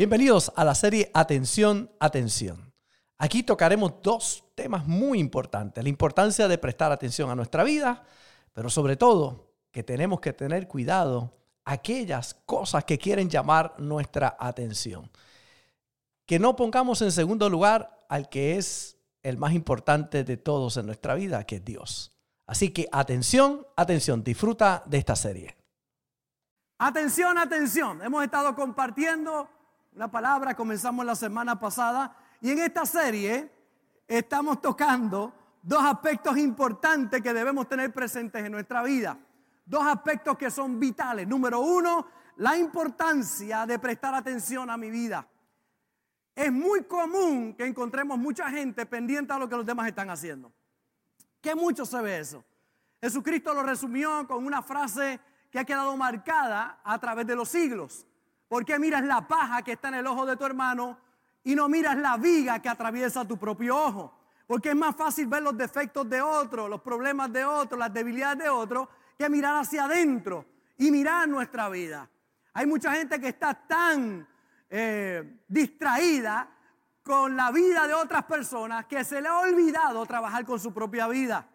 Bienvenidos a la serie Atención, Atención. Aquí tocaremos dos temas muy importantes. La importancia de prestar atención a nuestra vida, pero sobre todo que tenemos que tener cuidado aquellas cosas que quieren llamar nuestra atención. Que no pongamos en segundo lugar al que es el más importante de todos en nuestra vida, que es Dios. Así que atención, atención, disfruta de esta serie. Atención, atención. Hemos estado compartiendo una palabra, comenzamos la semana pasada y en esta serie estamos tocando dos aspectos importantes que debemos tener presentes en nuestra vida. Dos aspectos que son vitales. Número uno, la importancia de prestar atención a mi vida. Es muy común que encontremos mucha gente pendiente a lo que los demás están haciendo. Que mucho se ve eso. Jesucristo lo resumió con una frase que ha quedado marcada a través de los siglos. ¿Por qué miras la paja que está en el ojo de tu hermano y no miras la viga que atraviesa tu propio ojo? Porque es más fácil ver los defectos de otro, los problemas de otro, las debilidades de otro, que mirar hacia adentro y mirar nuestra vida. Hay mucha gente que está tan eh, distraída con la vida de otras personas que se le ha olvidado trabajar con su propia vida.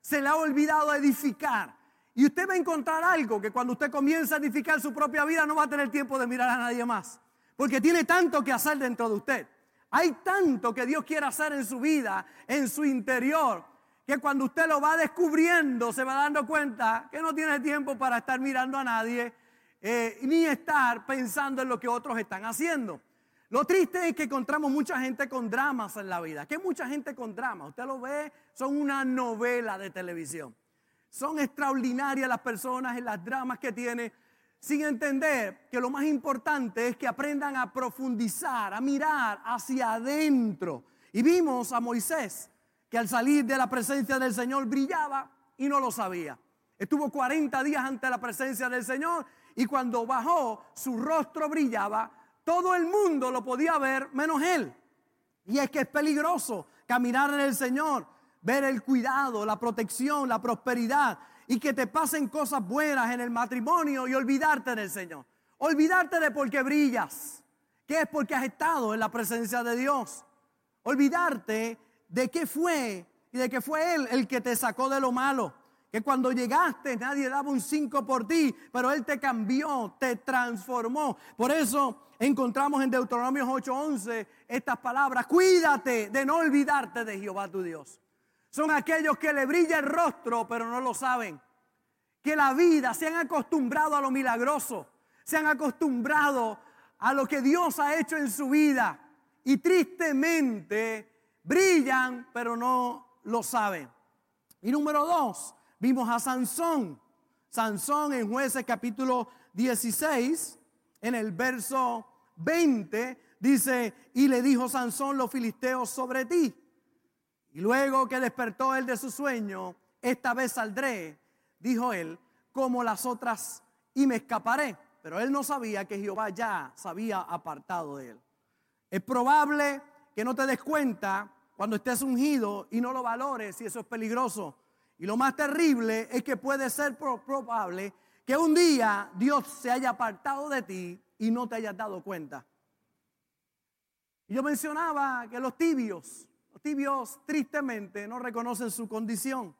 Se le ha olvidado edificar. Y usted va a encontrar algo que cuando usted comienza a edificar su propia vida no va a tener tiempo de mirar a nadie más. Porque tiene tanto que hacer dentro de usted. Hay tanto que Dios quiere hacer en su vida, en su interior, que cuando usted lo va descubriendo se va dando cuenta que no tiene tiempo para estar mirando a nadie, eh, ni estar pensando en lo que otros están haciendo. Lo triste es que encontramos mucha gente con dramas en la vida. ¿Qué mucha gente con dramas? Usted lo ve, son una novela de televisión. Son extraordinarias las personas en las dramas que tienen, sin entender que lo más importante es que aprendan a profundizar, a mirar hacia adentro. Y vimos a Moisés que al salir de la presencia del Señor brillaba y no lo sabía. Estuvo 40 días ante la presencia del Señor y cuando bajó su rostro brillaba, todo el mundo lo podía ver menos él. Y es que es peligroso caminar en el Señor ver el cuidado, la protección, la prosperidad y que te pasen cosas buenas en el matrimonio y olvidarte del Señor. Olvidarte de por qué brillas, que es porque has estado en la presencia de Dios. Olvidarte de qué fue y de que fue Él el que te sacó de lo malo. Que cuando llegaste nadie daba un cinco por ti, pero Él te cambió, te transformó. Por eso encontramos en Deuteronomio 8:11 estas palabras, cuídate de no olvidarte de Jehová tu Dios. Son aquellos que le brilla el rostro, pero no lo saben. Que la vida se han acostumbrado a lo milagroso, se han acostumbrado a lo que Dios ha hecho en su vida y tristemente brillan, pero no lo saben. Y número dos, vimos a Sansón. Sansón en jueces capítulo 16, en el verso 20, dice, y le dijo Sansón los filisteos sobre ti y luego que despertó él de su sueño, esta vez saldré, dijo él, como las otras y me escaparé. Pero él no sabía que Jehová ya se había apartado de él. Es probable que no te des cuenta cuando estés ungido y no lo valores y eso es peligroso. Y lo más terrible es que puede ser probable que un día Dios se haya apartado de ti y no te hayas dado cuenta. Y yo mencionaba que los tibios tibios tristemente no reconocen su condición.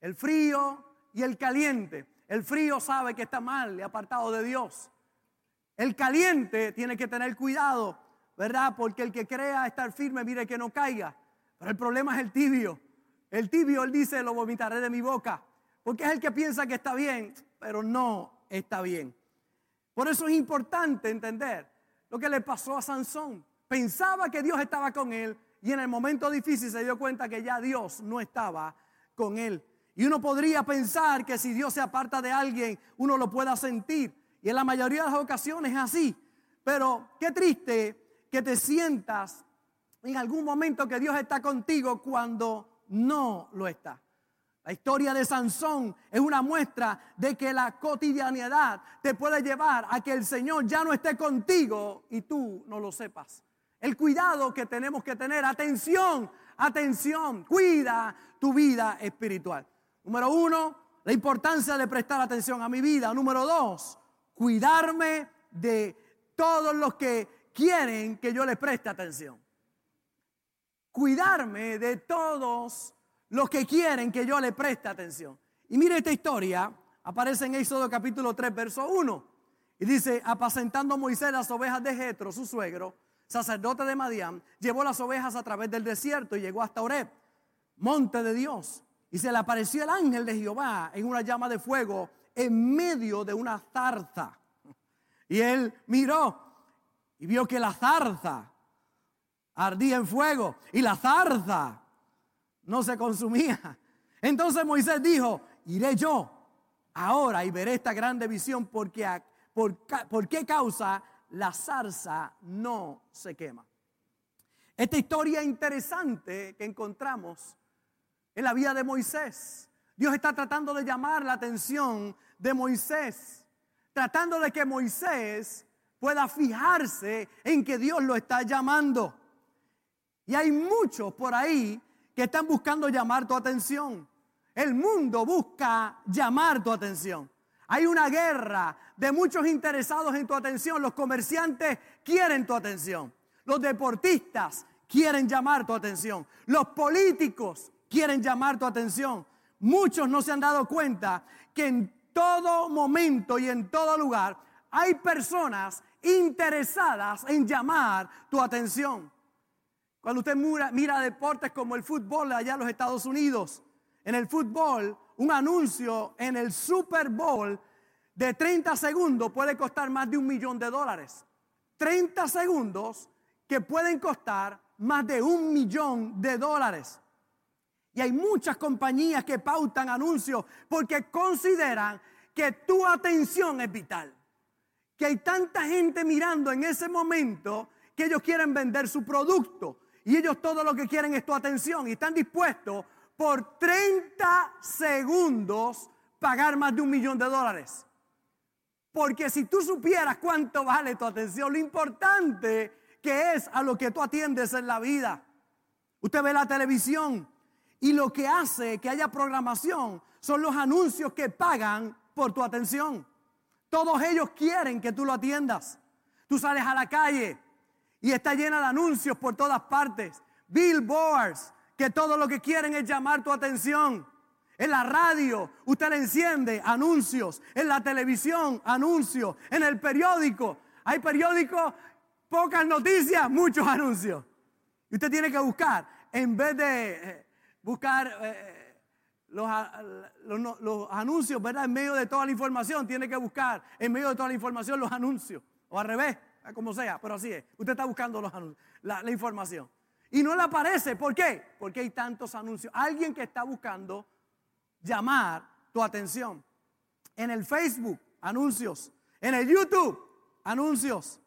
El frío y el caliente. El frío sabe que está mal y apartado de Dios. El caliente tiene que tener cuidado, ¿verdad? Porque el que crea estar firme, mire que no caiga. Pero el problema es el tibio. El tibio, él dice, lo vomitaré de mi boca. Porque es el que piensa que está bien, pero no está bien. Por eso es importante entender lo que le pasó a Sansón. Pensaba que Dios estaba con él, y en el momento difícil se dio cuenta que ya Dios no estaba con él. Y uno podría pensar que si Dios se aparta de alguien, uno lo pueda sentir. Y en la mayoría de las ocasiones es así. Pero qué triste que te sientas en algún momento que Dios está contigo cuando no lo está. La historia de Sansón es una muestra de que la cotidianidad te puede llevar a que el Señor ya no esté contigo y tú no lo sepas. El cuidado que tenemos que tener. Atención, atención. Cuida tu vida espiritual. Número uno, la importancia de prestar atención a mi vida. Número dos, cuidarme de todos los que quieren que yo les preste atención. Cuidarme de todos los que quieren que yo les preste atención. Y mire esta historia, aparece en Éxodo capítulo 3, verso 1. Y dice, apacentando Moisés las ovejas de Jetro, su suegro, sacerdote de Madián, llevó las ovejas a través del desierto y llegó hasta Oreb, monte de Dios. Y se le apareció el ángel de Jehová en una llama de fuego en medio de una zarza. Y él miró y vio que la zarza ardía en fuego y la zarza no se consumía. Entonces Moisés dijo, iré yo ahora y veré esta grande visión porque por, qué causa la zarza no se quema. Esta historia interesante que encontramos en la vida de Moisés. Dios está tratando de llamar la atención de Moisés, tratando de que Moisés pueda fijarse en que Dios lo está llamando. Y hay muchos por ahí que están buscando llamar tu atención. El mundo busca llamar tu atención. Hay una guerra de muchos interesados en tu atención. Los comerciantes quieren tu atención. Los deportistas quieren llamar tu atención. Los políticos quieren llamar tu atención. Muchos no se han dado cuenta que en todo momento y en todo lugar hay personas interesadas en llamar tu atención. Cuando usted mira, deportes como el fútbol allá en los Estados Unidos, en el fútbol un anuncio en el Super Bowl de 30 segundos puede costar más de un millón de dólares. 30 segundos que pueden costar más de un millón de dólares. Y hay muchas compañías que pautan anuncios porque consideran que tu atención es vital. Que hay tanta gente mirando en ese momento que ellos quieren vender su producto. Y ellos todo lo que quieren es tu atención y están dispuestos por 30 segundos pagar más de un millón de dólares. Porque si tú supieras cuánto vale tu atención, lo importante que es a lo que tú atiendes en la vida. Usted ve la televisión y lo que hace que haya programación son los anuncios que pagan por tu atención. Todos ellos quieren que tú lo atiendas. Tú sales a la calle y está llena de anuncios por todas partes. Billboards, que todo lo que quieren es llamar tu atención. En la radio, usted le enciende anuncios. En la televisión, anuncios. En el periódico, hay periódicos, pocas noticias, muchos anuncios. Y usted tiene que buscar, en vez de eh, buscar eh, los, anuncios, ¿verdad? En medio de toda la información, tiene que buscar en medio de toda la información los anuncios. O al revés, como sea, pero así es. Usted está buscando los anuncios, la información. Y no le aparece. ¿Por qué? Porque hay tantos anuncios. Alguien que está buscando llamar tu atención. En el Facebook, anuncios. En el YouTube, anuncios.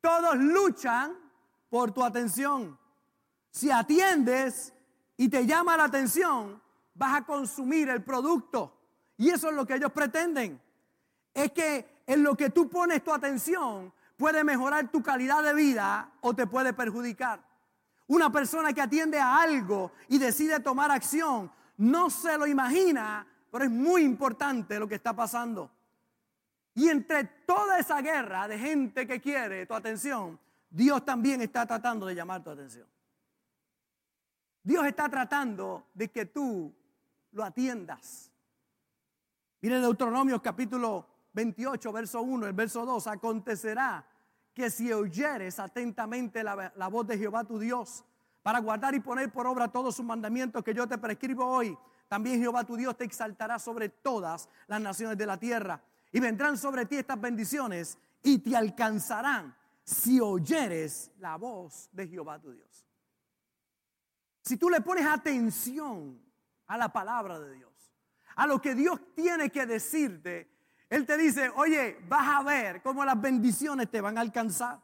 Todos luchan por tu atención. Si atiendes y te llama la atención, vas a consumir el producto. Y eso es lo que ellos pretenden. Es que en lo que tú pones tu atención puede mejorar tu calidad de vida o te puede perjudicar. Una persona que atiende a algo y decide tomar acción, no se lo imagina, pero es muy importante lo que está pasando. Y entre toda esa guerra de gente que quiere tu atención, Dios también está tratando de llamar tu atención. Dios está tratando de que tú lo atiendas. Mire Deuteronomio capítulo 28, verso 1, el verso 2, acontecerá que si oyeres atentamente la, la, voz de Jehová tu Dios, para guardar y poner por obra todos sus mandamientos que yo te prescribo hoy, también Jehová tu Dios te exaltará sobre todas las naciones de la tierra. Y vendrán sobre ti estas bendiciones y te alcanzarán si oyeres la voz de Jehová tu Dios. Si tú le pones atención a la palabra de Dios, a lo que Dios tiene que decirte, él te dice, oye, vas a ver cómo las bendiciones te van a alcanzar.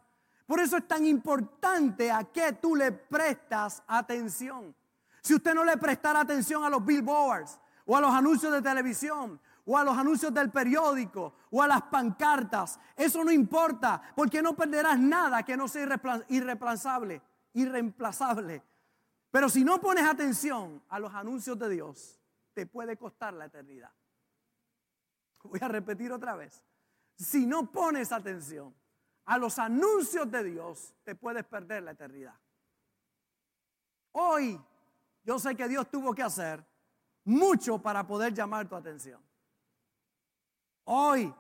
Por eso es tan importante a qué tú le prestas atención. Si usted no le prestara atención a los billboards o a los anuncios de televisión o a los anuncios del periódico o a las pancartas, eso no importa porque no perderás nada que no sea irreemplazable, irreemplazable. Pero si no pones atención a los anuncios de Dios, te puede costar la eternidad. Voy a repetir otra vez. Si no pones atención a los anuncios de Dios, te puedes perder la eternidad. Hoy yo sé que Dios tuvo que hacer mucho para poder llamar tu atención. Hoy,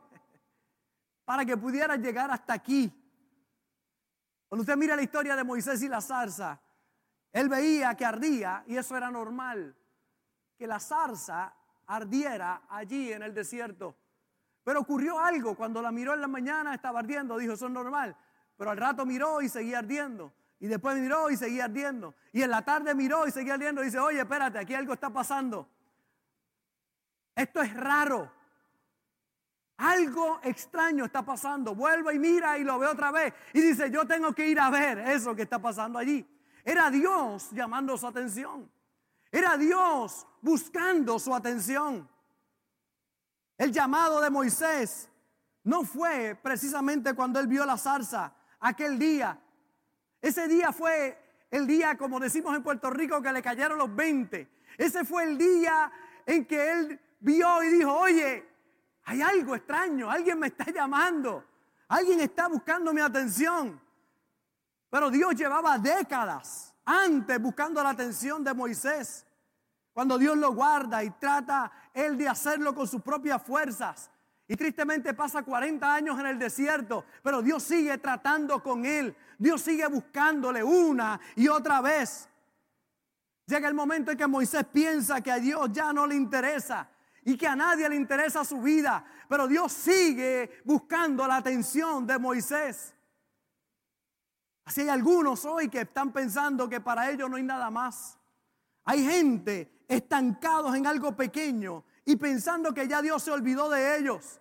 para que pudieras llegar hasta aquí. Cuando usted mira la historia de Moisés y la zarza, él veía que ardía y eso era normal, que la zarza ardiera allí en el desierto. Pero ocurrió algo, cuando la miró en la mañana estaba ardiendo, dijo, eso es normal. Pero al rato miró y seguía ardiendo. Y después miró y seguía ardiendo. Y en la tarde miró y seguía ardiendo. Dice, oye, espérate, aquí algo está pasando. Esto es raro. Algo extraño está pasando. Vuelve y mira y lo ve otra vez. Y dice, yo tengo que ir a ver eso que está pasando allí. Era Dios llamando su atención. Era Dios buscando su atención. El llamado de Moisés no fue precisamente cuando él vio la zarza, aquel día. Ese día fue el día, como decimos en Puerto Rico, que le cayeron los 20. Ese fue el día en que él vio y dijo, oye, hay algo extraño, alguien me está llamando, alguien está buscando mi atención. Pero Dios llevaba décadas antes buscando la atención de Moisés. Cuando Dios lo guarda y trata él de hacerlo con sus propias fuerzas. Y tristemente pasa 40 años en el desierto, pero Dios sigue tratando con él. Dios sigue buscándole una y otra vez. Llega el momento en que Moisés piensa que a Dios ya no le interesa y que a nadie le interesa su vida, pero Dios sigue buscando la atención de Moisés. Así hay algunos hoy que están pensando que para ellos no hay nada más. Hay gente estancados en algo pequeño y pensando que ya Dios se olvidó de ellos,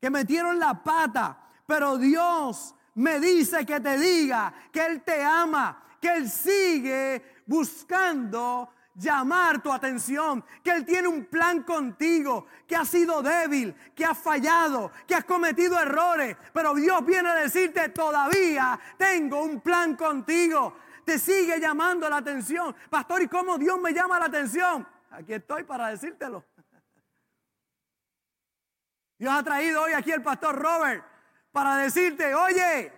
que metieron la pata, pero Dios me dice que te diga que Él te ama, que Él sigue buscando llamar tu atención, que Él tiene un plan contigo, que has sido débil, que has fallado, que has cometido errores, pero Dios viene a decirte todavía tengo un plan contigo te sigue llamando la atención. Pastor, ¿y cómo Dios me llama la atención? Aquí estoy para decírtelo. Dios ha traído hoy aquí el pastor Robert para decirte, oye,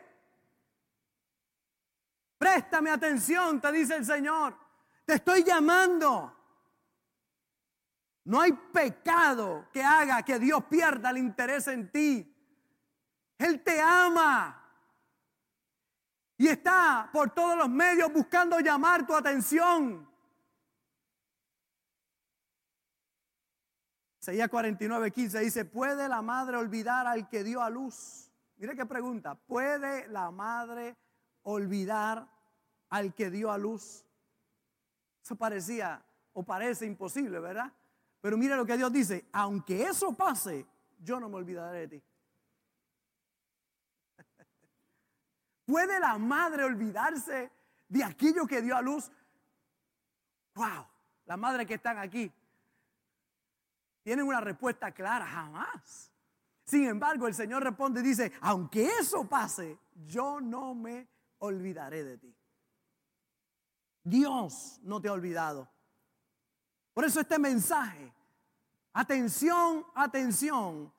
préstame atención, te dice el Señor. Te estoy llamando. No hay pecado que haga que Dios pierda el interés en ti. Él te ama. Y está por todos los medios buscando llamar tu atención. Seguía 49, 15 dice, ¿puede la madre olvidar al que dio a luz? Mire qué pregunta, ¿puede la madre olvidar al que dio a luz? Eso parecía o parece imposible, ¿verdad? Pero mire lo que Dios dice, aunque eso pase, yo no me olvidaré de ti. ¿Puede la madre olvidarse de aquello que dio a luz? ¡Wow! Las madres que están aquí tienen una respuesta clara, jamás. Sin embargo, el Señor responde y dice, aunque eso pase, yo no me olvidaré de ti. Dios no te ha olvidado. Por eso este mensaje, atención, atención,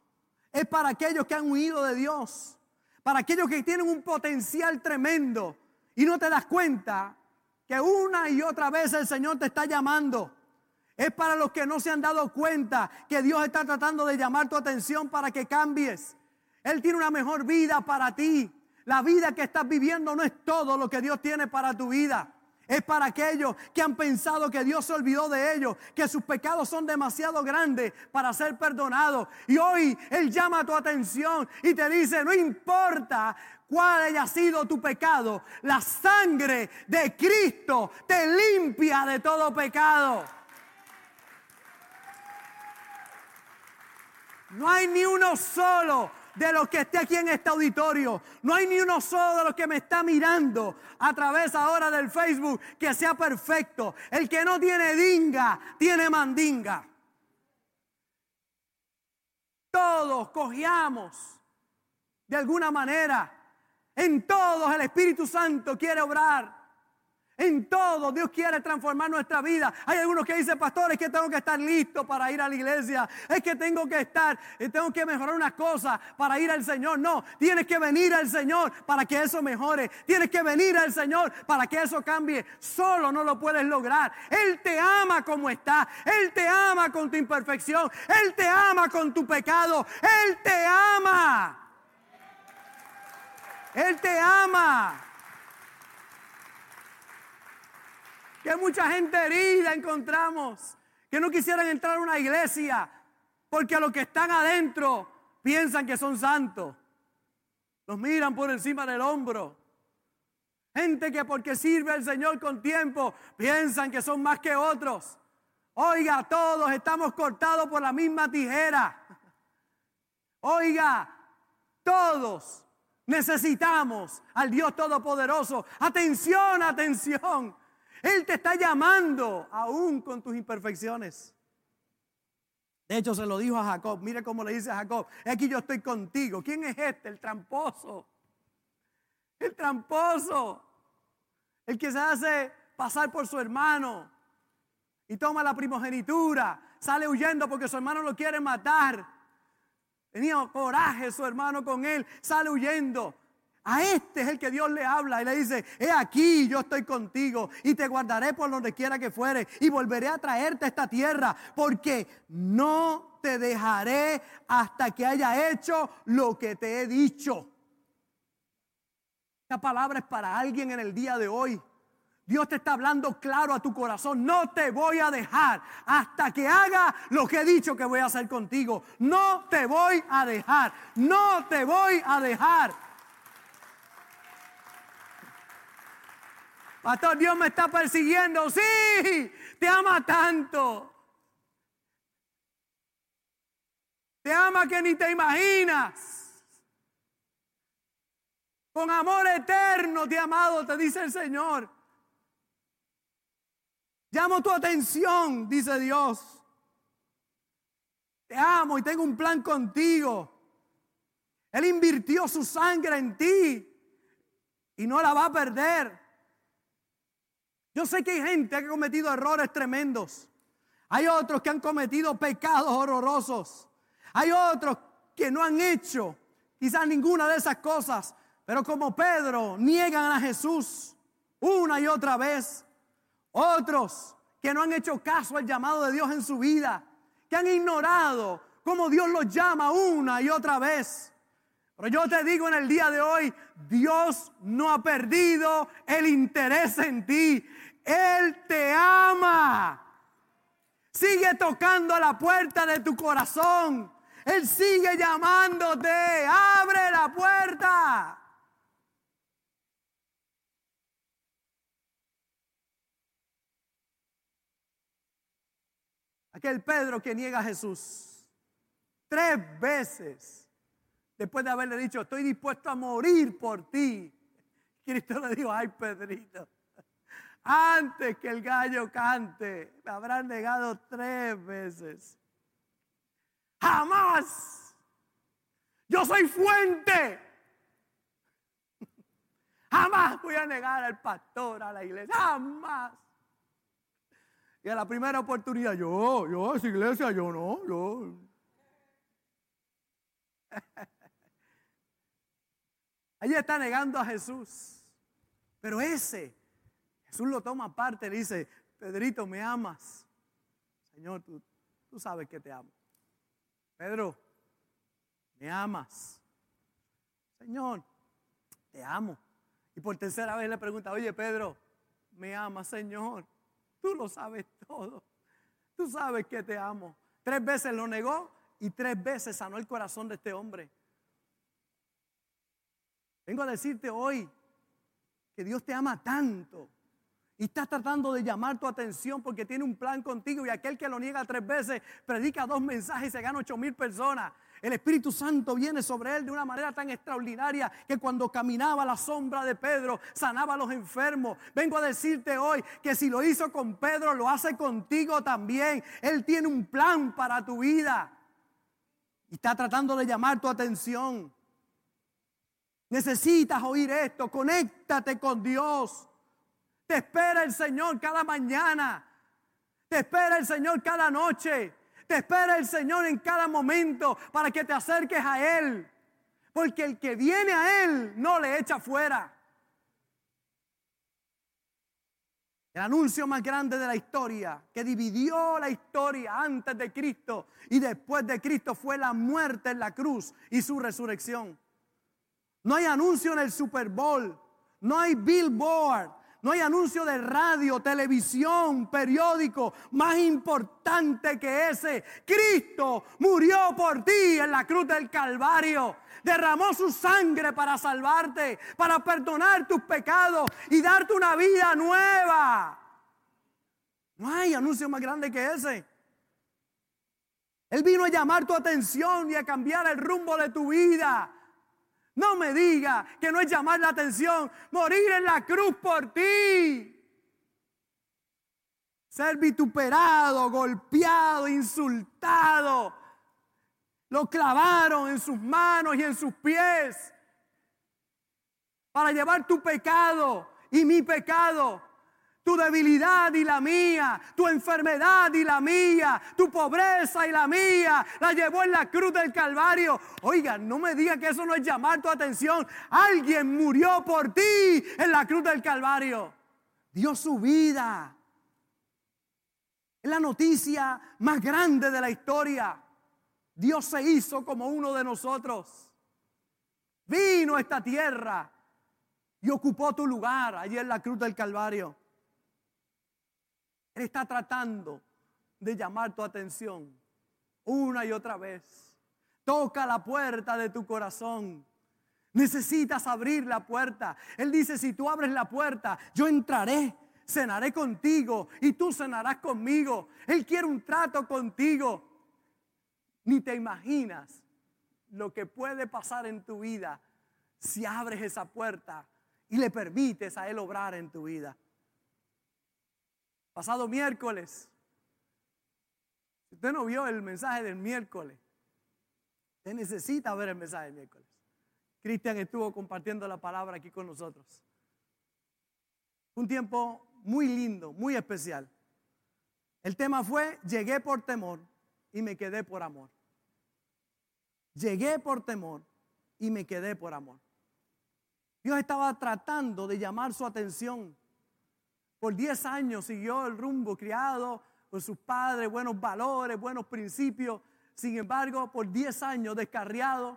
es para aquellos que han huido de Dios para aquellos que tienen un potencial tremendo y no te das cuenta que una y otra vez el Señor te está llamando. Es para los que no se han dado cuenta que Dios está tratando de llamar tu atención para que cambies. Él tiene una mejor vida para ti. La vida que estás viviendo no es todo lo que Dios tiene para tu vida. Es para aquellos que han pensado que Dios se olvidó de ellos, que sus pecados son demasiado grandes para ser perdonados. Y hoy Él llama tu atención y te dice, no importa cuál haya sido tu pecado, la sangre de Cristo te limpia de todo pecado. No hay ni uno solo de los que esté aquí en este auditorio. No hay ni uno solo de los que me está mirando a través ahora del Facebook que sea perfecto. El que no tiene dinga, tiene mandinga. Todos cogiamos de alguna manera. En todos el Espíritu Santo quiere obrar. En todo Dios quiere transformar nuestra vida. Hay algunos que dicen, pastor, es que tengo que estar listo para ir a la iglesia. Es que tengo que estar, eh, tengo que mejorar una cosa para ir al Señor. No, tienes que venir al Señor para que eso mejore. Tienes que venir al Señor para que eso cambie. Solo no lo puedes lograr. Él te ama como está. Él te ama con tu imperfección. Él te ama con tu pecado. Él te ama. Él te ama. Que mucha gente herida encontramos, que no quisieran entrar a una iglesia, porque los que están adentro piensan que son santos. Los miran por encima del hombro. Gente que porque sirve al Señor con tiempo piensan que son más que otros. Oiga, todos estamos cortados por la misma tijera. Oiga, todos necesitamos al Dios Todopoderoso. Atención, atención. Él te está llamando aún con tus imperfecciones. De hecho, se lo dijo a Jacob. Mire cómo le dice a Jacob. Aquí yo estoy contigo. ¿Quién es este? El tramposo. El tramposo. El que se hace pasar por su hermano. Y toma la primogenitura. Sale huyendo porque su hermano lo quiere matar. Tenía coraje su hermano con él. Sale huyendo. A este es el que Dios le habla y le dice, he aquí, yo estoy contigo y te guardaré por donde quiera que fuere y volveré a traerte a esta tierra porque no te dejaré hasta que haya hecho lo que te he dicho. Esta palabra es para alguien en el día de hoy. Dios te está hablando claro a tu corazón. No te voy a dejar hasta que haga lo que he dicho que voy a hacer contigo. No te voy a dejar. No te voy a dejar. Pastor, Dios me está persiguiendo. Sí, te ama tanto. Te ama que ni te imaginas. Con amor eterno te he amado, te dice el Señor. Llamo tu atención, dice Dios. Te amo y tengo un plan contigo. Él invirtió su sangre en ti y no la va a perder. Yo sé que hay gente que ha cometido errores tremendos. Hay otros que han cometido pecados horrorosos. Hay otros que no han hecho quizás ninguna de esas cosas. Pero como Pedro niegan a Jesús una y otra vez. Otros que no han hecho caso al llamado de Dios en su vida. Que han ignorado cómo Dios los llama una y otra vez. Pero yo te digo en el día de hoy, Dios no ha perdido el interés en ti. Él te ama. Sigue tocando a la puerta de tu corazón. Él sigue llamándote. Abre la puerta. Aquel Pedro que niega a Jesús tres veces después de haberle dicho, estoy dispuesto a morir por ti. Cristo le dijo, ay Pedrito, antes que el gallo cante, me habrán negado tres veces. Jamás. Yo soy fuente. Jamás voy a negar al pastor, a la iglesia. Jamás. Y a la primera oportunidad, yo, yo, esa iglesia, yo no, yo. Ella está negando a Jesús. Pero ese Jesús lo toma aparte le dice, Pedrito, ¿me amas? Señor, tú, tú sabes que te amo. Pedro, ¿me amas? Señor, te amo. Y por tercera vez le pregunta, oye Pedro, ¿me amas, Señor? Tú lo sabes todo. Tú sabes que te amo. Tres veces lo negó y tres veces sanó el corazón de este hombre. Vengo a decirte hoy que Dios te ama tanto y está tratando de llamar tu atención porque tiene un plan contigo y aquel que lo niega tres veces predica dos mensajes y se gana ocho mil personas. El Espíritu Santo viene sobre él de una manera tan extraordinaria que cuando caminaba a la sombra de Pedro sanaba a los enfermos. Vengo a decirte hoy que si lo hizo con Pedro, lo hace contigo también. Él tiene un plan para tu vida y está tratando de llamar tu atención. Necesitas oír esto, conéctate con Dios. Te espera el Señor cada mañana. Te espera el Señor cada noche. Te espera el Señor en cada momento para que te acerques a Él. Porque el que viene a Él no le echa fuera. El anuncio más grande de la historia, que dividió la historia antes de Cristo y después de Cristo, fue la muerte en la cruz y su resurrección. No hay anuncio en el Super Bowl, no hay billboard, no hay anuncio de radio, televisión, periódico más importante que ese. Cristo murió por ti en la cruz del Calvario derramó su sangre para salvarte, para perdonar tus pecados y darte una vida nueva. No hay anuncio más grande que ese. Él vino a llamar tu atención y a cambiar el rumbo de tu vida. No me diga que no es llamar la atención, morir en la cruz por ti. Ser vituperado, golpeado, insultado, lo clavaron en sus manos y en sus pies para llevar tu pecado y mi pecado, tu debilidad y la mía, tu enfermedad y la mía, tu pobreza y la mía, la llevó en la cruz del Calvario. Oiga, no me diga que eso no es llamar tu atención. Alguien murió por ti en la cruz del Calvario. Dio su vida. Es la noticia más grande de la historia. Dios se hizo como uno de nosotros. Vino a esta tierra y ocupó tu lugar allí en la cruz del Calvario. Él está tratando de llamar tu atención una y otra vez. Toca la puerta de tu corazón. Necesitas abrir la puerta. Él dice, si tú abres la puerta, yo entraré, cenaré contigo y tú cenarás conmigo. Él quiere un trato contigo. Ni te imaginas lo que puede pasar en tu vida si abres esa puerta y le permites a Él obrar en tu vida. Pasado miércoles, si usted no vio el mensaje del miércoles, usted necesita ver el mensaje del miércoles. Cristian estuvo compartiendo la palabra aquí con nosotros. Un tiempo muy lindo, muy especial. El tema fue, llegué por temor y me quedé por amor. Llegué por temor y me quedé por amor. Dios estaba tratando de llamar su atención. Por 10 años siguió el rumbo criado por sus padres, buenos valores, buenos principios. Sin embargo, por 10 años descarriado,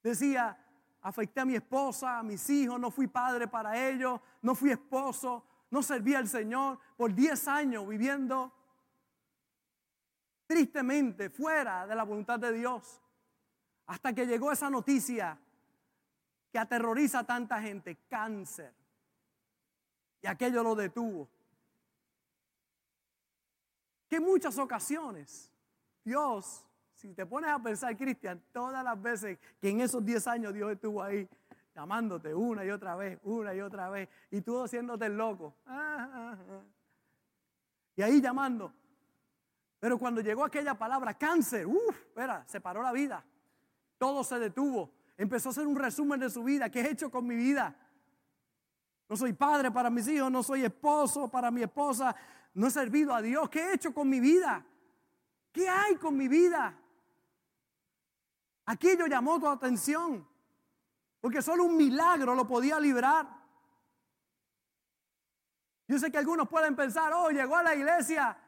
decía, afecté a mi esposa, a mis hijos, no fui padre para ellos, no fui esposo, no serví al Señor. Por 10 años viviendo tristemente fuera de la voluntad de Dios. Hasta que llegó esa noticia que aterroriza a tanta gente, cáncer. Y aquello lo detuvo. Que en muchas ocasiones Dios, si te pones a pensar, Cristian, todas las veces que en esos 10 años Dios estuvo ahí llamándote una y otra vez, una y otra vez, y tú haciéndote el loco. Ah, ah, ah. Y ahí llamando. Pero cuando llegó aquella palabra, cáncer, uff, espera, se paró la vida. Todo se detuvo. Empezó a hacer un resumen de su vida. ¿Qué he hecho con mi vida? No soy padre para mis hijos, no soy esposo para mi esposa, no he servido a Dios. ¿Qué he hecho con mi vida? ¿Qué hay con mi vida? Aquello llamó tu atención, porque solo un milagro lo podía librar. Yo sé que algunos pueden pensar, oh, llegó a la iglesia,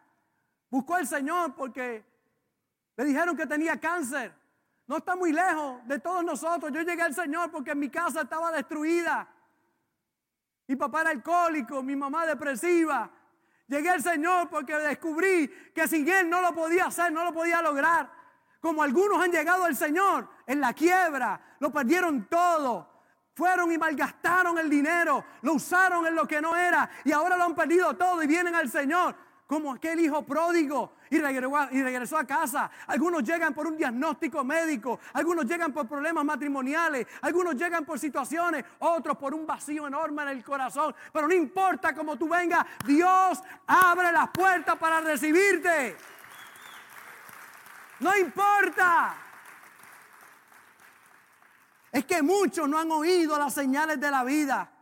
buscó al Señor porque le dijeron que tenía cáncer. No está muy lejos de todos nosotros. Yo llegué al Señor porque mi casa estaba destruida. Mi papá era alcohólico, mi mamá depresiva. Llegué al Señor porque descubrí que sin Él no lo podía hacer, no lo podía lograr. Como algunos han llegado al Señor en la quiebra, lo perdieron todo. Fueron y malgastaron el dinero, lo usaron en lo que no era y ahora lo han perdido todo y vienen al Señor como aquel hijo pródigo y regresó, a casa. Algunos llegan por un diagnóstico médico, algunos llegan por problemas matrimoniales, algunos llegan por situaciones, otros por un vacío enorme en el corazón. Pero no importa cómo tú vengas, Dios abre las puertas para recibirte. No importa. Es que muchos no han oído las señales de la vida.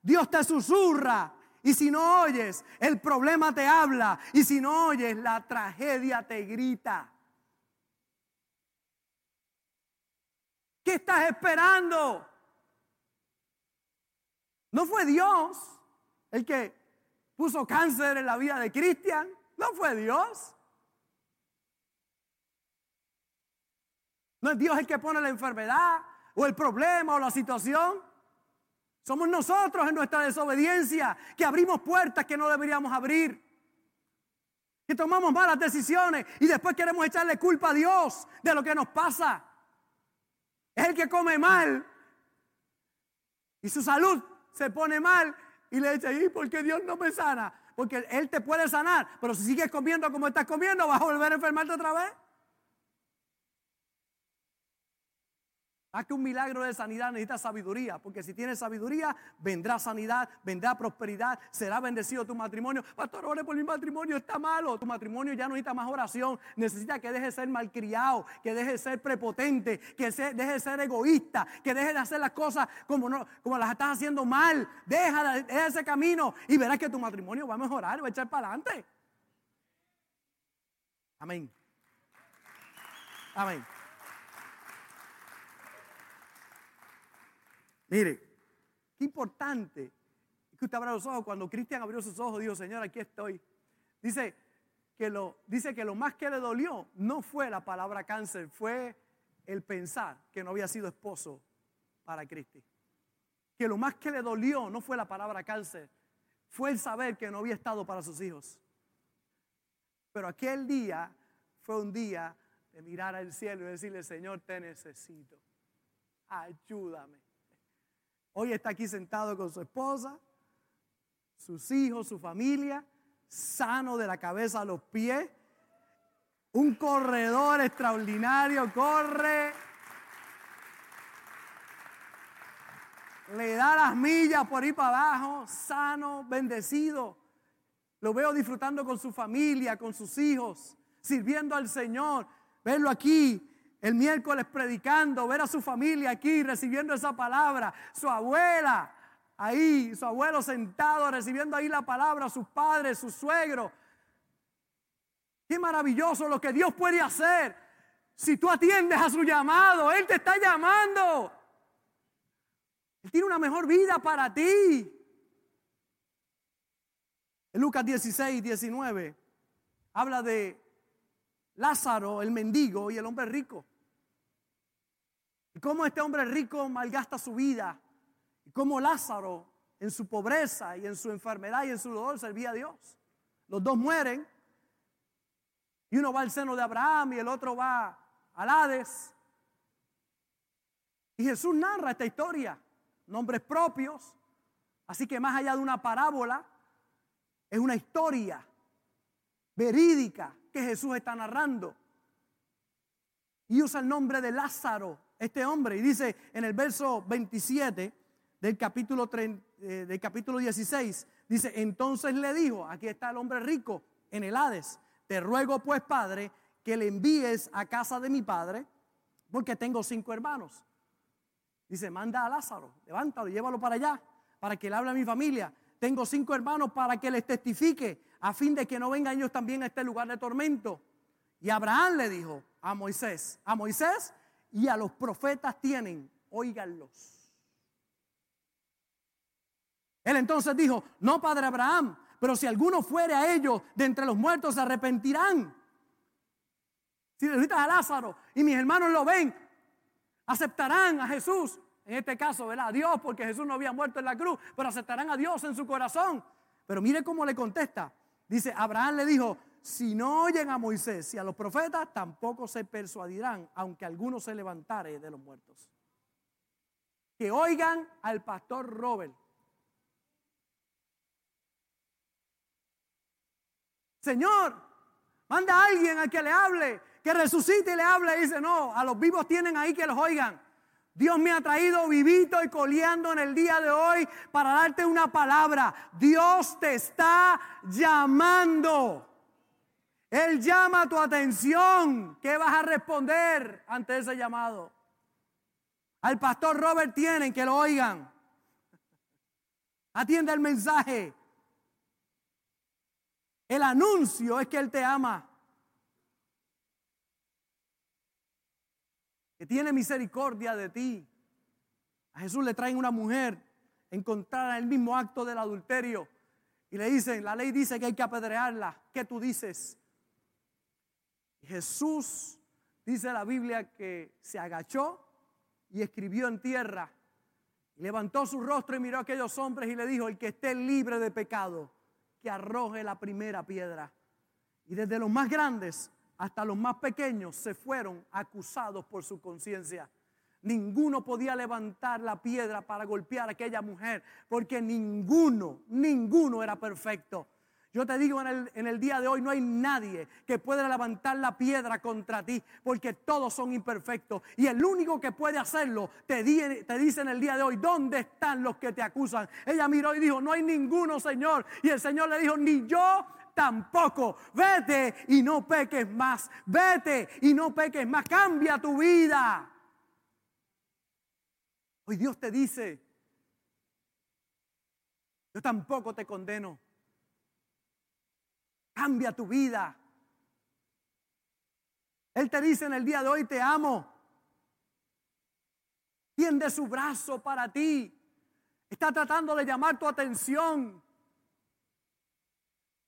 Dios te susurra Y si no oyes, el problema te habla. Y si no oyes, la tragedia te grita. ¿Qué estás esperando? No fue Dios el que puso cáncer en la vida de Cristian. No fue Dios. No es Dios el que pone la enfermedad o el problema o la situación. Somos nosotros en nuestra desobediencia que abrimos puertas que no deberíamos abrir. Que tomamos malas decisiones y después queremos echarle culpa a Dios de lo que nos pasa. Es el que come mal y su salud se pone mal y le dice, ¿y por qué Dios no me sana? Porque Él te puede sanar, pero si sigues comiendo como estás comiendo, vas a volver a enfermarte otra vez. Haz que un milagro de sanidad necesita sabiduría, porque si tienes sabiduría, vendrá sanidad, vendrá prosperidad, será bendecido tu matrimonio. Pastor, ore por mi matrimonio, está malo. Tu matrimonio ya necesita más oración, necesita que deje de ser malcriado, que deje de ser prepotente, que deje de ser egoísta, que deje de hacer las cosas como, como las estás haciendo mal. Deja, deja ese camino y verás que tu matrimonio va a mejorar, va a echar para adelante. Amén. Amén. Mire, qué importante que usted abra los ojos. Cuando Cristian abrió sus ojos, dijo, Señor, aquí estoy. Dice que, lo, dice que lo más que le dolió no fue la palabra cáncer, fue el pensar que no había sido esposo para Cristi. Que lo más que le dolió no fue la palabra cáncer, fue el saber que no había estado para sus hijos. Pero aquel día fue un día de mirar al cielo y decirle, Señor, te necesito. Ayúdame. Hoy está aquí sentado con su esposa, sus hijos, su familia, sano de la cabeza a los pies. Un corredor extraordinario, corre. Le da las millas por ir para abajo, sano, bendecido. Lo veo disfrutando con su familia, con sus hijos, sirviendo al Señor. Verlo aquí el miércoles predicando, ver a su familia aquí recibiendo esa palabra, su abuela ahí, su abuelo sentado recibiendo ahí la palabra, sus padres, su suegro. Qué maravilloso lo que Dios puede hacer si tú atiendes a su llamado. Él te está llamando. Él tiene una mejor vida para ti. En Lucas 16, 19 habla de Lázaro, el mendigo, y el hombre rico. Y cómo este hombre rico malgasta su vida. Y cómo Lázaro, en su pobreza y en su enfermedad y en su dolor, servía a Dios. Los dos mueren. Y uno va al seno de Abraham y el otro va al Hades. Y Jesús narra esta historia, nombres propios. Así que más allá de una parábola, es una historia verídica que Jesús está narrando. Y usa el nombre de Lázaro, este hombre, y dice en el verso 27 del capítulo, eh, del capítulo 16, dice, entonces le dijo, aquí está el hombre rico en el Hades, te ruego pues, Padre, que le envíes a casa de mi Padre, porque tengo cinco hermanos. Dice, manda a Lázaro, levántalo, llévalo para allá, para que le hable a mi familia. Tengo cinco hermanos para que les testifique a fin de que no vengan ellos también a este lugar de tormento. Y Abraham le dijo a Moisés, a Moisés y a los profetas tienen, óiganlos. Él entonces dijo, no, padre Abraham, pero si alguno fuere a ellos de entre los muertos se arrepentirán. Si necesitas a Lázaro y mis hermanos lo ven, aceptarán a Jesús. En este caso, ¿verdad? A Dios, porque Jesús no había muerto en la cruz, pero aceptarán a Dios en su corazón. Pero mire cómo le contesta. Dice, Abraham le dijo, si no oyen a Moisés y a los profetas, tampoco se persuadirán, aunque alguno se levantare de los muertos. Que oigan al pastor Robert. Señor, manda a alguien al que le hable, que resucite y le hable. Dice, no, a los vivos tienen ahí que los oigan. Dios me ha traído vivito y coleando en el día de hoy para darte una palabra. Dios te está llamando. Él llama tu atención. ¿Qué vas a responder ante ese llamado? Al pastor Robert tienen que lo oigan. Atiende el mensaje. El anuncio es que Él te ama. Que tiene misericordia de ti. A Jesús le traen una mujer encontrada en el mismo acto del adulterio y le dicen, la ley dice que hay que apedrearla. ¿Qué tú dices? Jesús dice la Biblia que se agachó y escribió en tierra. Levantó su rostro y miró a aquellos hombres y le dijo, el que esté libre de pecado, que arroje la primera piedra. Y desde los más grandes hasta los más pequeños se fueron acusados por su conciencia. Ninguno podía levantar la piedra para golpear a aquella mujer, porque ninguno, ninguno era perfecto. Yo te digo en el, día de hoy, no hay nadie que pueda levantar la piedra contra ti, porque todos son imperfectos. Y el único que puede hacerlo, te, te dice en el día de hoy, ¿dónde están los que te acusan? Ella miró y dijo, no hay ninguno, Señor. Y el Señor le dijo, ni yo tampoco. Vete y no peques más. Vete y no peques más. Cambia tu vida. Hoy Dios te dice, yo tampoco te condeno. Cambia tu vida. Él te dice en el día de hoy, te amo. Tiende su brazo para ti. Está tratando de llamar tu atención.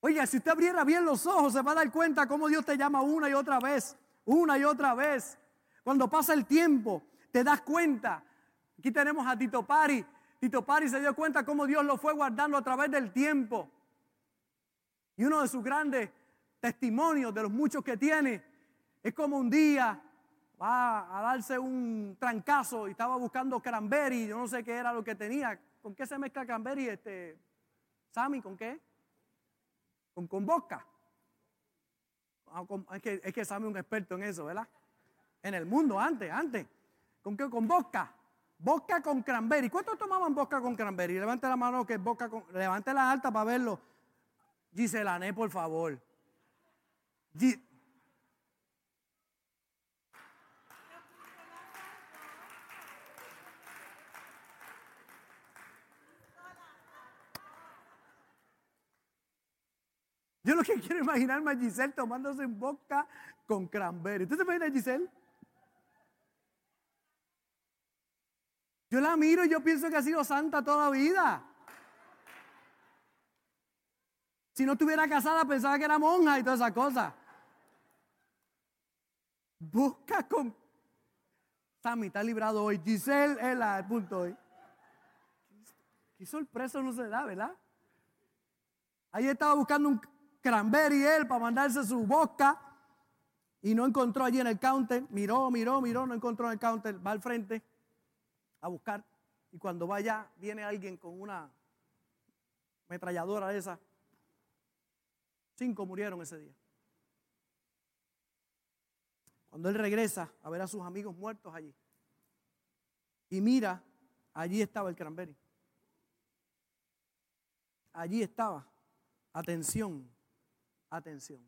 Oiga, si usted abriera bien los ojos, se va a dar cuenta cómo Dios te llama una y otra vez, una y otra vez. Cuando pasa el tiempo, te das cuenta. Aquí tenemos a Tito Pari. Tito Pari se dio cuenta cómo Dios lo fue guardando a través del tiempo. Y uno de sus grandes testimonios, de los muchos que tiene, es como un día va a darse un trancazo y estaba buscando cranberry, yo no sé qué era lo que tenía. ¿Con qué se mezcla cranberry este? Sammy, ¿con qué? Con, con vodka. Ah, es, que, es que Sammy un experto en eso, ¿verdad? En el mundo, antes, antes. ¿Con qué? Con vodka. Vodka con cranberry. ¿Cuántos tomaban vodka con cranberry? Levante la mano que es vodka con... Levante la alta para verlo. Giselané, por favor. Yo lo que quiero imaginarme a Giselle tomándose un vodka con cranberry. ¿Usted se imagina a Giselle? Yo la miro y yo pienso que ha sido santa toda la vida. Si no estuviera casada, pensaba que era monja y todas esas cosas. Busca con. Sammy está librado hoy. Giselle es el punto hoy. Qué sorpresa no se da, ¿verdad? Ahí estaba buscando un cranberry él para mandarse su boca y no encontró allí en el counter. Miró, miró, miró, no encontró en el counter. Va al frente a buscar y cuando vaya viene alguien con una metralladora esa Cinco murieron ese día. Cuando él regresa a ver a sus amigos muertos allí y mira, allí estaba el cranberry. Allí estaba. Atención, atención.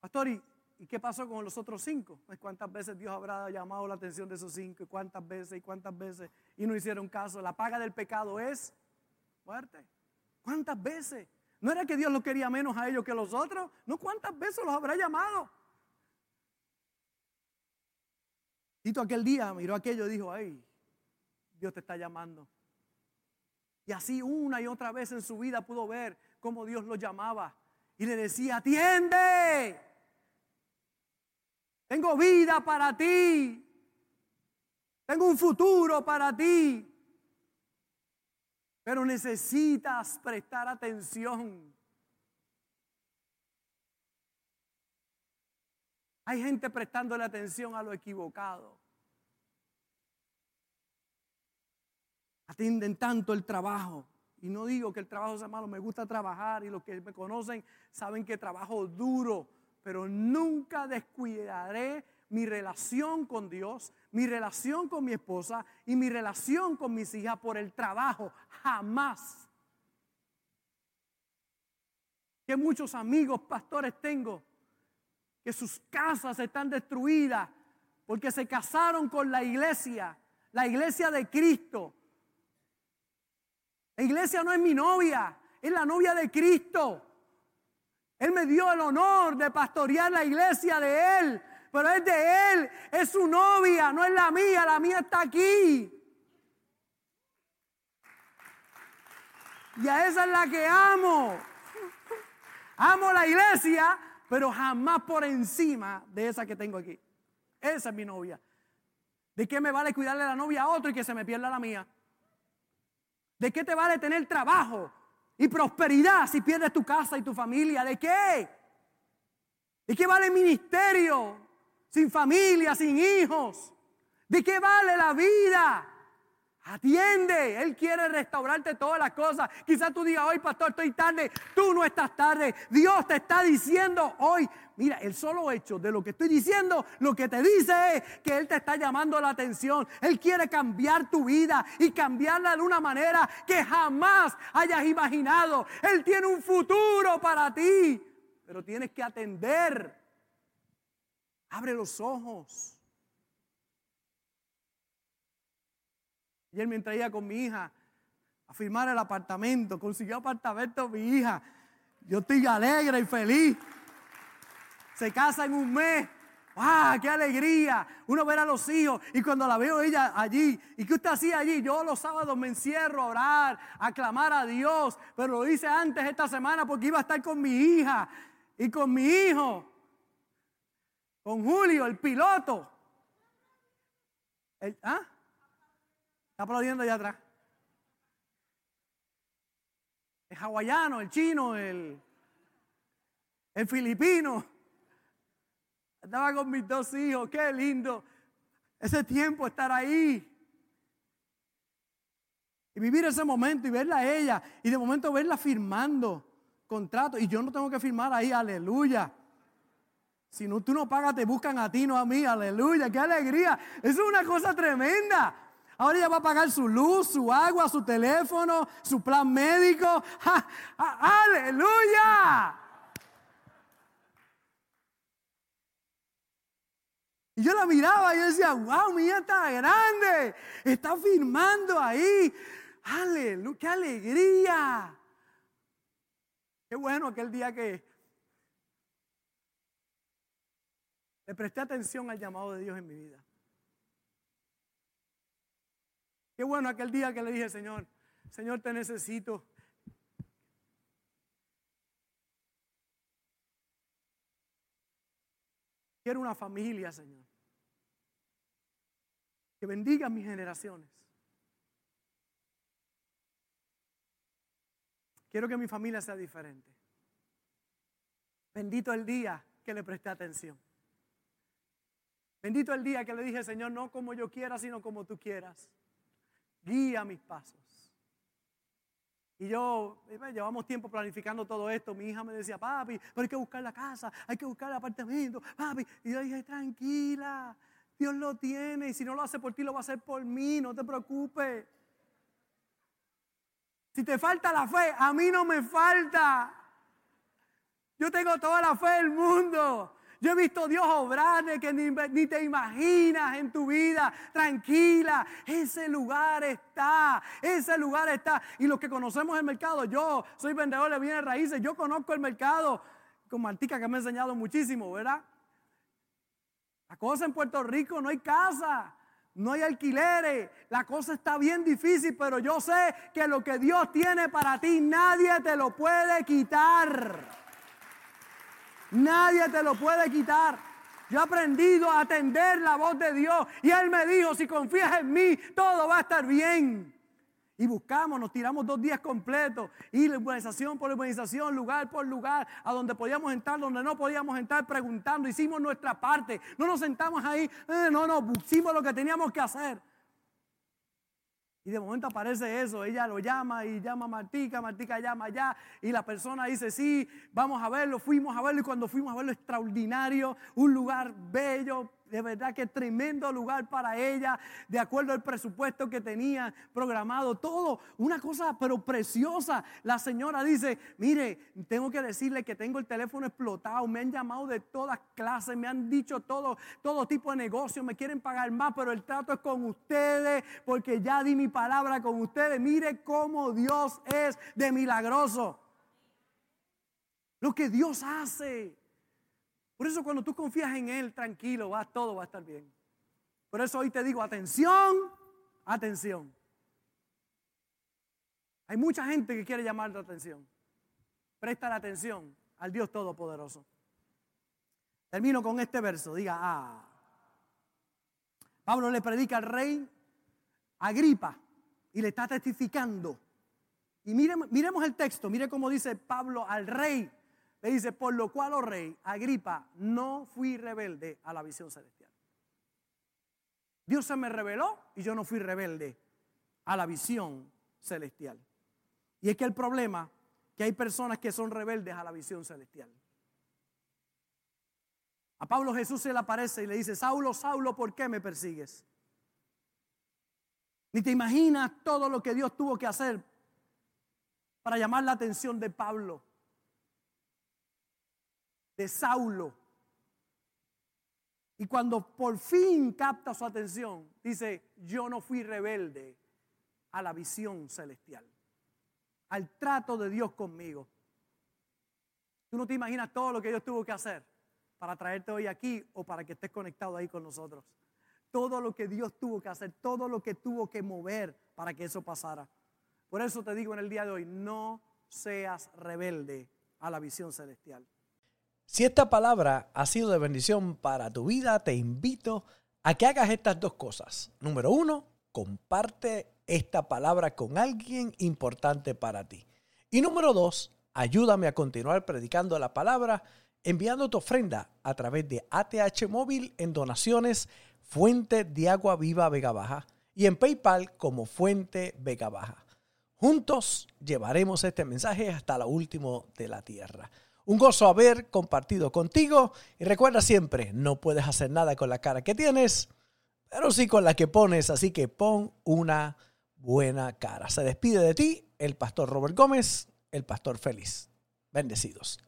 Pastor, ¿y, qué pasó con los otros cinco? Pues cuántas veces Dios habrá llamado la atención de esos cinco y cuántas veces y cuántas veces y no hicieron caso. La paga del pecado es muerte. ¿Cuántas veces? ¿No era que Dios los quería menos a ellos que a los otros? ¿No cuántas veces los habrá llamado? Tito aquel día miró aquello y dijo, ay, Dios te está llamando. Y así una y otra vez en su vida pudo ver cómo Dios lo llamaba. Y le decía, atiende. Tengo vida para ti. Tengo un futuro para ti. Pero necesitas prestar atención. Hay gente prestándole atención a lo equivocado. Atienden tanto el trabajo. Y no digo que el trabajo sea malo, me gusta trabajar y los que me conocen saben que trabajo duro, pero nunca descuidaré mi relación con Dios, mi relación con mi esposa y mi relación con mis hijas por el trabajo. Jamás. Que muchos amigos pastores tengo que sus casas están destruidas porque se casaron con la iglesia, la iglesia de Cristo. La iglesia no es mi novia, es la novia de Cristo. Él me dio el honor de pastorear la iglesia de Él, pero es de Él, es su novia, no es la mía, la mía está aquí. Y a esa es la que amo. Amo la iglesia, pero jamás por encima de esa que tengo aquí. Esa es mi novia. ¿De qué me vale cuidarle la novia a otro y que se me pierda la mía? ¿De qué te vale tener trabajo y prosperidad si pierdes tu casa y tu familia? ¿De qué? ¿De qué vale ministerio sin familia, sin hijos? ¿De qué vale la vida? Atiende, Él quiere restaurarte todas las cosas. Quizás tú digas, hoy pastor, estoy tarde. Tú no estás tarde. Dios te está diciendo hoy, mira, el solo hecho de lo que estoy diciendo, lo que te dice es que Él te está llamando la atención. Él quiere cambiar tu vida y cambiarla de una manera que jamás hayas imaginado. Él tiene un futuro para ti, pero tienes que atender. Abre los ojos. Y él mientras iba con mi hija a firmar el apartamento, consiguió apartamento mi hija. Yo estoy alegre y feliz. Se casa en un mes. ¡Ah, qué alegría! Uno ver a los hijos y cuando la veo ella allí, ¿y qué usted hacía allí? Yo los sábados me encierro a orar, a clamar a Dios, pero lo hice antes esta semana porque iba a estar con mi hija y con mi hijo, con Julio, el piloto. ¿Ah? Está aplaudiendo allá atrás. El hawaiano, el chino, el, el filipino. Estaba con mis dos hijos, qué lindo. Ese tiempo estar ahí. Y vivir ese momento y verla a ella. Y de momento verla firmando contrato. Y yo no tengo que firmar ahí, aleluya. Si no, tú no pagas, te buscan a ti, no a mí, aleluya. Qué alegría. Eso es una cosa tremenda. Ahora ella va a pagar su luz, su agua, su teléfono, su plan médico. ¡Aleluya! Y yo la miraba y decía, wow, mi hija está grande, está firmando ahí. ¡Aleluya! ¡Qué alegría! Qué bueno aquel día que le presté atención al llamado de Dios en mi vida. Qué bueno aquel día que le dije, Señor, Señor, te necesito. Quiero una familia, Señor. Que bendiga mis generaciones. Quiero que mi familia sea diferente. Bendito el día que le presté atención. Bendito el día que le dije, Señor, no como yo quiera, sino como tú quieras guía mis pasos. Y yo, llevamos tiempo planificando todo esto. Mi hija me decía, papi, pero hay que buscar la casa, hay que buscar el apartamento, papi. Y yo dije, tranquila, Dios lo tiene. Y si no lo hace por ti, lo va a hacer por mí, no te preocupes. Si te falta la fe, a mí no me falta. Yo tengo toda la fe del mundo. Yo he visto Dios obrar que ni, te imaginas en tu vida. Tranquila, ese lugar está, ese lugar está. Y los que conocemos el mercado, yo soy vendedor de bienes raíces, yo conozco el mercado con Martica que me ha enseñado muchísimo, ¿verdad? La cosa en Puerto Rico no hay casa. No hay alquileres, la cosa está bien difícil, pero yo sé que lo que Dios tiene para ti nadie te lo puede quitar. Nadie te lo puede quitar. Yo he aprendido a atender la voz de Dios. Y Él me dijo, si confías en mí, todo va a estar bien. Y buscamos, nos tiramos dos días completos, y urbanización por urbanización, lugar por lugar, a donde podíamos entrar, donde no podíamos entrar, preguntando, hicimos nuestra parte. No nos sentamos ahí, eh, no, no, hicimos lo que teníamos que hacer. Y de momento aparece eso, ella lo llama y llama a Martica, Martica llama allá y la persona dice, sí, vamos a verlo, fuimos a verlo y cuando fuimos a verlo extraordinario, un lugar bello, de verdad que tremendo lugar para ella, de acuerdo al presupuesto que tenía programado, todo, una cosa pero preciosa. La señora dice, mire, tengo que decirle que tengo el teléfono explotado, me han llamado de todas clases, me han dicho todo, todo tipo de negocios, me quieren pagar más, pero el trato es con ustedes, porque ya di mi palabra con ustedes. Mire cómo Dios es de milagroso. Lo que Dios hace. Por eso cuando tú confías en Él, tranquilo, va, todo va a estar bien. Por eso hoy te digo, atención, atención. Hay mucha gente que quiere llamar la atención. Presta la atención al Dios Todopoderoso. Termino con este verso, diga, ah. Pablo le predica al rey Agripa y le está testificando. Y miremos, miremos el texto, mire cómo dice Pablo al rey le dice, por lo cual, oh rey, Agripa, no fui rebelde a la visión celestial. Dios se me reveló y yo no fui rebelde a la visión celestial. Y es que el problema que hay personas que son rebeldes a la visión celestial. A Pablo Jesús se le aparece y le dice, Saulo, Saulo, ¿por qué me persigues? Ni te imaginas todo lo que Dios tuvo que hacer para llamar la atención de Pablo de Saulo. Y cuando por fin capta su atención, dice, yo no fui rebelde a la visión celestial, al trato de Dios conmigo. Tú no te imaginas todo lo que Dios tuvo que hacer para traerte hoy aquí o para que estés conectado ahí con nosotros. Todo lo que Dios tuvo que hacer, todo lo que tuvo que mover para que eso pasara. Por eso te digo en el día de hoy, no seas rebelde a la visión celestial. Si esta palabra ha sido de bendición para tu vida, te invito a que hagas estas dos cosas. Número uno, comparte esta palabra con alguien importante para ti. Y número dos, ayúdame a continuar predicando la palabra enviando tu ofrenda a través de ATH Móvil en donaciones Fuente de Agua Viva Vega Baja y en PayPal como Fuente Vega Baja. Juntos llevaremos este mensaje hasta lo último de la tierra. Un gozo haber compartido contigo y recuerda siempre, no puedes hacer nada con la cara que tienes, pero sí con la que pones, así que pon una buena cara. Se despide de ti el pastor Robert Gómez, el pastor feliz. Bendecidos.